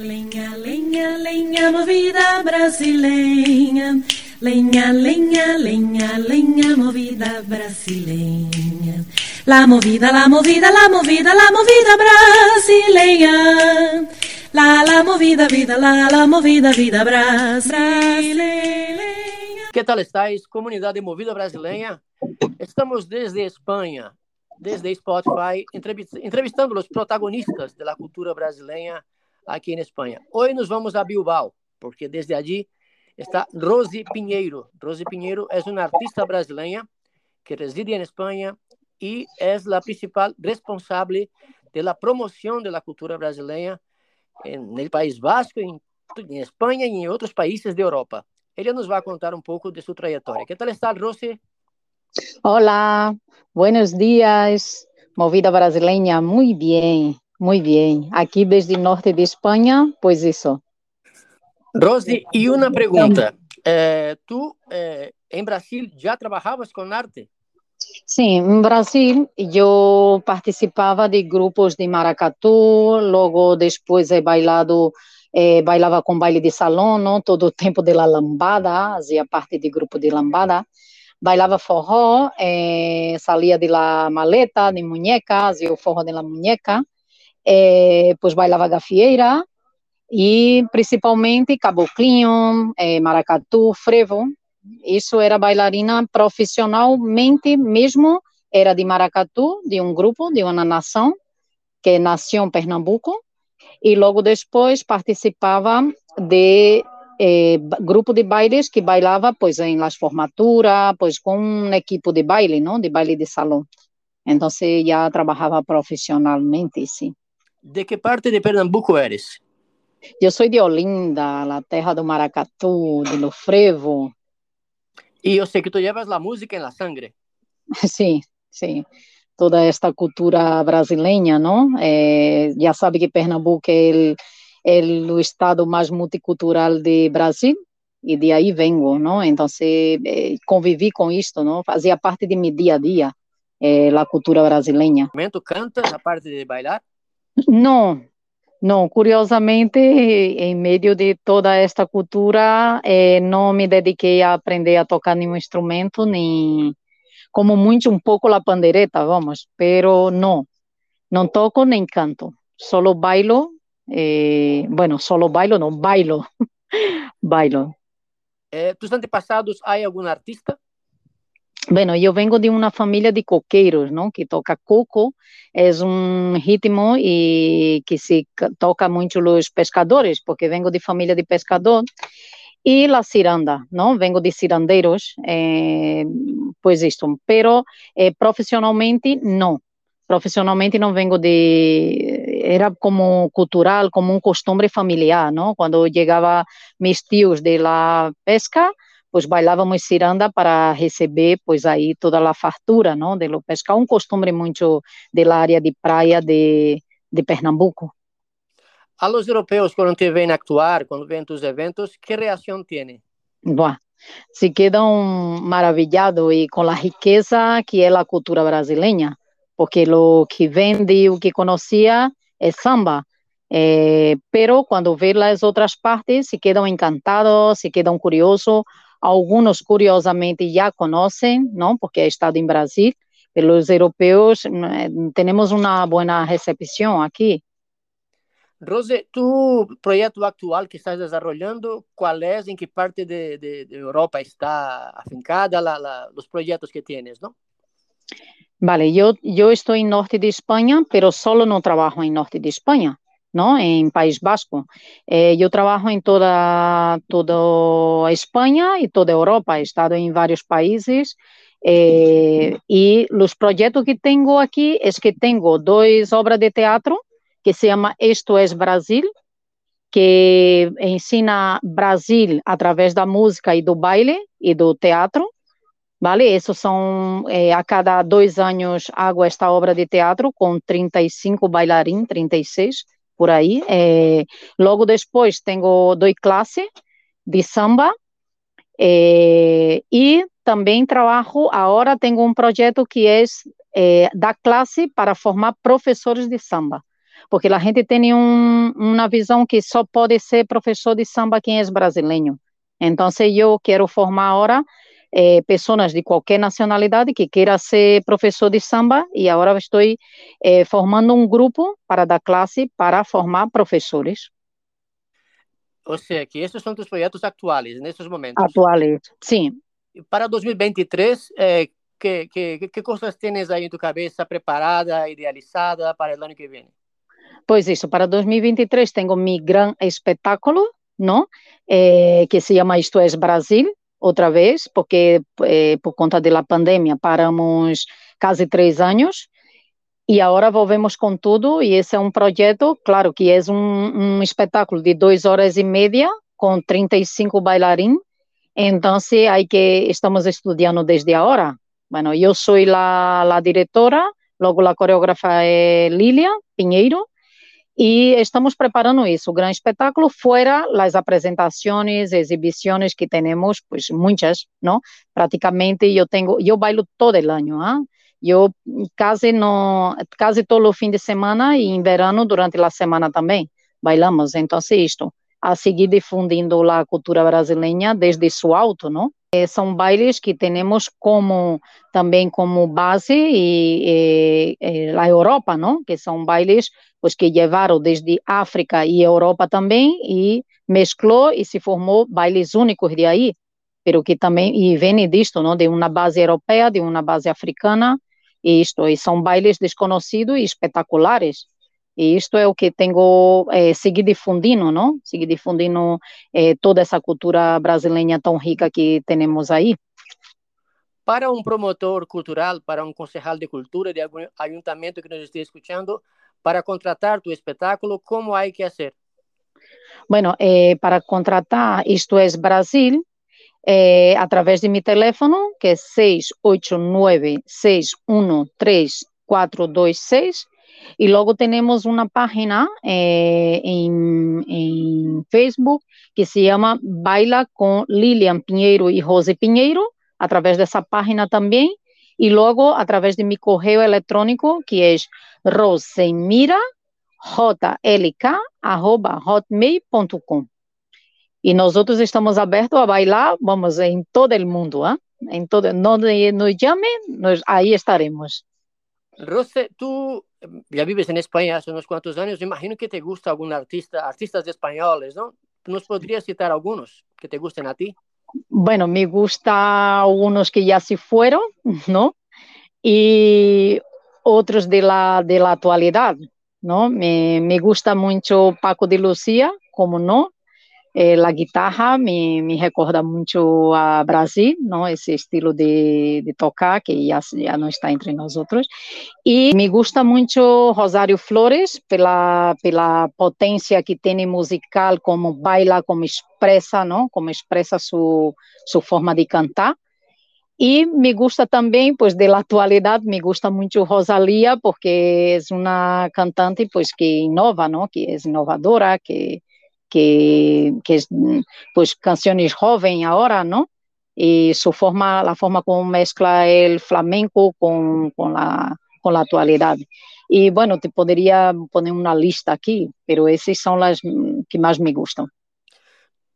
Lenha, lenha, lenha, movida brasileña. Lenha, lenha, lenha, lenha, movida brasileña. La movida, la movida, la movida, la movida brasileña. La, la movida, vida, la, la movida, vida brasileña. Que tal estáis, comunidade movida brasileira? Estamos desde Espanha, desde Spotify, entrevistando os protagonistas da cultura brasileira aqui em Espanha. Hoje nos vamos a Bilbao, porque desde allí está Rose Pinheiro. Rose Pinheiro é uma artista brasileira que reside em Espanha e é a principal responsável pela promoção da cultura brasileira no País Basco, em, em Espanha e em outros países da Europa. Ella nos va a contar un poco de su trayectoria. ¿Qué tal está, Rosy? Hola, buenos días, movida brasileña, muy bien, muy bien. Aquí desde el norte de España, pues eso. Rosy, y una pregunta. Eh, ¿Tú eh, en Brasil ya trabajabas con arte? Sí, en Brasil yo participaba de grupos de maracatú, luego después he bailado bailava com baile de salão, não? todo o tempo de la lambada, fazia parte de grupo de lambada, bailava forró, salia de la maleta, de muñeca, fazia o forró de la muñeca, é, pois bailava gafieira, e principalmente caboclinho, é, maracatu, frevo, isso era bailarina profissionalmente mesmo, era de maracatu, de um grupo, de uma nação, que nasceu em Pernambuco, e logo depois participava de eh, grupo de bailes que bailava pois em las formaturas, pois com um equipo de baile, não, de baile de salão. Então já trabalhava profissionalmente, sim. De que parte de Pernambuco eres? Eu sou de Olinda, a terra do maracatu, de lo frevo. E eu sei que tu levas a música em la sangre. Sim, sim toda esta cultura brasileira, não? Já sabe que Pernambuco é, o estado mais multicultural do Brasil e de aí vengo, não? Então, se, é, convivi com isto, não? Fazia parte de meu dia a dia, é, a cultura brasileira. Tu canta na parte de bailar? Não, não, curiosamente, em meio de toda esta cultura, eh, não me dediquei a aprender a tocar nenhum instrumento, nem como mucho un poco la pandereta, vamos, pero no, no toco ni canto, solo bailo, eh, bueno, solo bailo, no, bailo, bailo. Eh, ¿Tus antepasados hay algún artista? Bueno, yo vengo de una familia de coqueiros, ¿no? Que toca coco, es un ritmo y que se toca mucho los pescadores, porque vengo de familia de pescador. E la ciranda, não? Vengo de cirandeiros, eh, pois isto. Pero eh, profissionalmente, não. Profissionalmente não vengo de... Era como cultural, como um costume familiar, não? Quando chegava meus tios de la pesca, pois bailávamos ciranda para receber, pois aí toda a fartura, não? De lo pesca. Um costume muito da área de praia de, de Pernambuco. A los europeos, cuando te ven actuar, cuando ven tus eventos, ¿qué reacción tienen? Buah, se quedam maravilhados e com a riqueza que é a cultura brasileira, porque o que vende, o que conhecia é samba. Eh, pero quando vê as outras partes, se quedam encantados, se quedam curiosos. Alguns, curiosamente, já conhecem, não? Porque é estado em Brasil. Pelos europeus, temos uma boa recepção aqui. Rose, tu proyecto actual que estás desarrollando, ¿cuál es? ¿En qué parte de, de, de Europa está afincada la, la, los proyectos que tienes, no? Vale, yo, yo estoy en norte de España, pero solo no trabajo en norte de España, ¿no? En País Vasco. Eh, yo trabajo en toda, toda España y toda Europa. He estado en varios países eh, y los proyectos que tengo aquí es que tengo dos obras de teatro que se chama Esto é Brasil, que ensina Brasil através da música e do baile e do teatro. Vale? Isso são, é, a cada dois anos, hago esta obra de teatro com 35 bailarins, 36, por aí. É, logo depois, tenho dois classes de samba é, e também trabalho, agora tenho um projeto que é, é da classe para formar professores de samba porque a gente tem um, uma visão que só pode ser professor de samba quem é brasileiro. Então, eu quero formar agora eh, pessoas de qualquer nacionalidade que queira ser professor de samba e agora estou eh, formando um grupo para dar classe para formar professores. Ou seja, que esses são os projetos atuais, nesses momentos. Atuais, sim. Para 2023, eh, que, que, que coisas tens aí em tua cabeça preparada, idealizada para o ano que vem? Pois isso, para 2023 tenho meu grande espetáculo, não? Eh, que se chama Isto é Brasil, outra vez, porque eh, por conta da pandemia paramos quase três anos e agora volvemos com tudo e esse é um projeto, claro que é um, um espetáculo de duas horas e meia com 35 bailarins, então aí que estamos estudando desde agora. Bueno, eu sou a, a diretora, logo a coreógrafa é Lilia Pinheiro, e estamos preparando isso, o grande espetáculo, fora as apresentações, exibições que temos, pues muitas, não? Praticamente eu tenho, eu bailo todo o ano, ¿ah? Eu quase no, quase todo o fim de semana e em verano durante a semana também bailamos. Então, é isto, a seguir difundindo a cultura brasileira desde seu alto, não? Eh, são bailes que temos como também como base e, e, e, a Europa, não? Que são bailes pues, que levaram desde África e Europa também e mesclou e se formou bailes únicos de aí, pero que também e vem disto, não? De uma base europeia, de uma base africana e isto, e são bailes desconhecidos e espetaculares. E isto é o que tenho é, seguir difundindo, não? Seguir difundindo é, toda essa cultura brasileira tão rica que temos aí. Para um promotor cultural, para um concejal de cultura de algum ayuntamento que nos esteja escutando, para contratar tu espetáculo, como há que fazer? Bueno, eh, para contratar Isto é Brasil, eh, através de meu telefone, que é 689 613 426 e logo temos uma página eh, em, em, Facebook que se chama Baila com Lilian Pinheiro e Rose Pinheiro, através dessa página também. E logo, através de meu correio eletrônico, que é rosemira, hotmail.com. E nós outros estamos abertos a bailar, vamos, em todo o mundo, hein? em todo, onde nos chame, nós, aí estaremos. Rose, tú ya vives en España hace unos cuantos años, imagino que te gusta algún artista, artistas españoles, ¿no? ¿Nos podrías citar algunos que te gusten a ti? Bueno, me gusta algunos que ya se fueron, ¿no? Y otros de la, de la actualidad, ¿no? Me, me gusta mucho Paco de Lucía, como no, a guitarra me, me recorda muito a Brasil, não esse estilo de, de tocar que já, já não está entre nós outros. E me gusta muito Rosário Flores pela pela potência que tem musical, como baila, como expressa, não, como expressa sua sua forma de cantar. E me gusta também, pois, da atualidade, me gusta muito Rosalia, porque é uma cantante, pois, que inova, não? Que é inovadora, que que, que pues canciones joven ahora, ¿no? Y su forma, la forma como mezcla el flamenco con, con, la, con la actualidad. Y bueno, te podría poner una lista aquí, pero esas son las que más me gustan.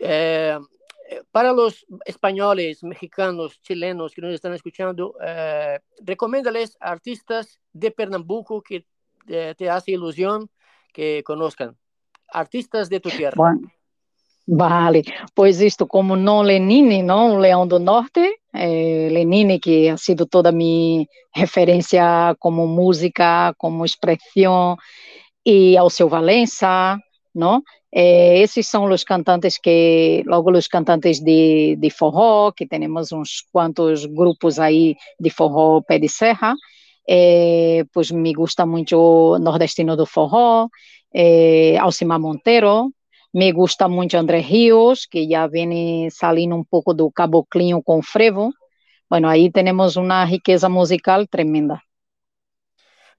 Eh, para los españoles, mexicanos, chilenos que nos están escuchando, eh, recomiéndales artistas de Pernambuco que eh, te hace ilusión que conozcan artistas de tu tierra. Bueno, vale, pois isto como não Lenine, não Leão do Norte, é, Lenine que ha sido toda minha referência como música, como expressão, e ao seu Valença, não? É, esses são os cantantes que, logo os cantantes de, de forró, que temos uns quantos grupos aí de forró pé de serra, é, pois me gusta muito o nordestino do forró, eh, Alcimar Monteiro, Me gusta mucho Andrés Ríos, que ya viene saliendo un poco do caboclinho con frevo. Bueno, ahí tenemos una riqueza musical tremenda.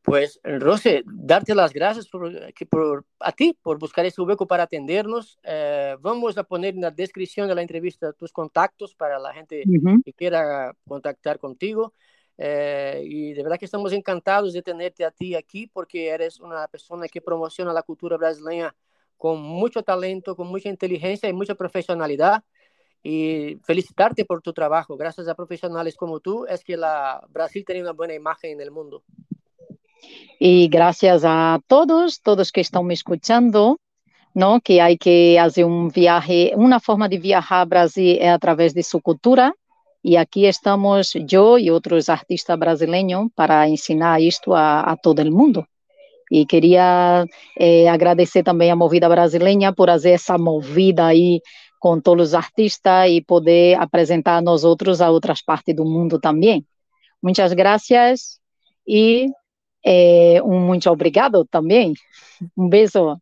Pues, Rose, darte las gracias por, por, a ti por buscar ese hueco para atendernos. Eh, vamos a poner en la descripción de la entrevista tus contactos para la gente uh -huh. que quiera contactar contigo. Eh, y de verdad que estamos encantados de tenerte a ti aquí porque eres una persona que promociona la cultura brasileña con mucho talento, con mucha inteligencia y mucha profesionalidad. Y felicitarte por tu trabajo. Gracias a profesionales como tú es que la Brasil tiene una buena imagen en el mundo. E graças a todos, todos que estão me escutando, não, que há que fazer um viagem, uma forma de viajar ao Brasil é através de sua cultura, e aqui estamos eu e outros artistas brasileiros para ensinar isto a, a todo o mundo. E queria eh, agradecer também a Movida Brasileira por fazer essa movida aí com todos os artistas e poder apresentar nós outros a outras partes do mundo também. Muitas graças e eh, un mucho obrigado también. Un beso.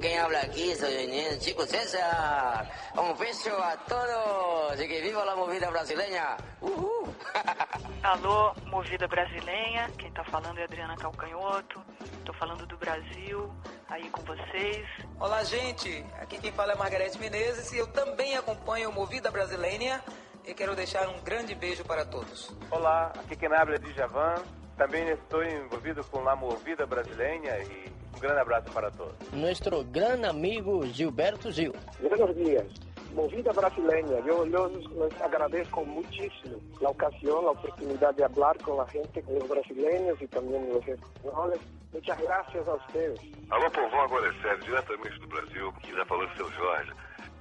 Quem habla aqui, soy el chico César. Un beso a todos y que viva la movida brasileña. Uhul. Alô, movida brasileira. Quem tá falando é Adriana Calcanhoto. Tô falando do Brasil, aí com vocês. Olá, gente. Aqui quem fala é Margarete Menezes e eu também acompanho Movida Brasileira e quero deixar um grande beijo para todos. Olá, aqui quem habla é Djavan. Também estou envolvido com a Movida Brasileira e um grande abraço para todos. Nuestro gran amigo Gilberto Gil. Buenos días. Movida Brasileña, yo, yo les agradezco muchísimo la ocasión, la oportunidad de hablar con la gente, con los brasileños y también los españoles. Muchas gracias a ustedes. Alô, povão, agora é sério, diretamente do Brasil, que já falou seu Jorge.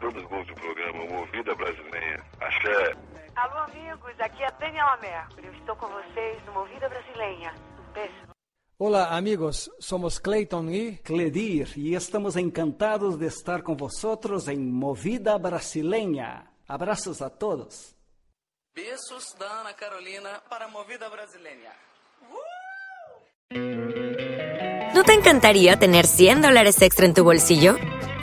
Todos bons do programa Movida Brasileira. Axé. Alô, amigos, aqui é Daniela Mercury. Eu estou com vocês no Movida Brasileira. Um beijo. Olá, amigos. Somos Clayton e Cledir e estamos encantados de estar com vocês em Movida Brasileira. Abraços a todos. Beijos da Ana Carolina para Movida Brasileira. ¿No te encantaría tener 100 dólares extra en tu bolsillo?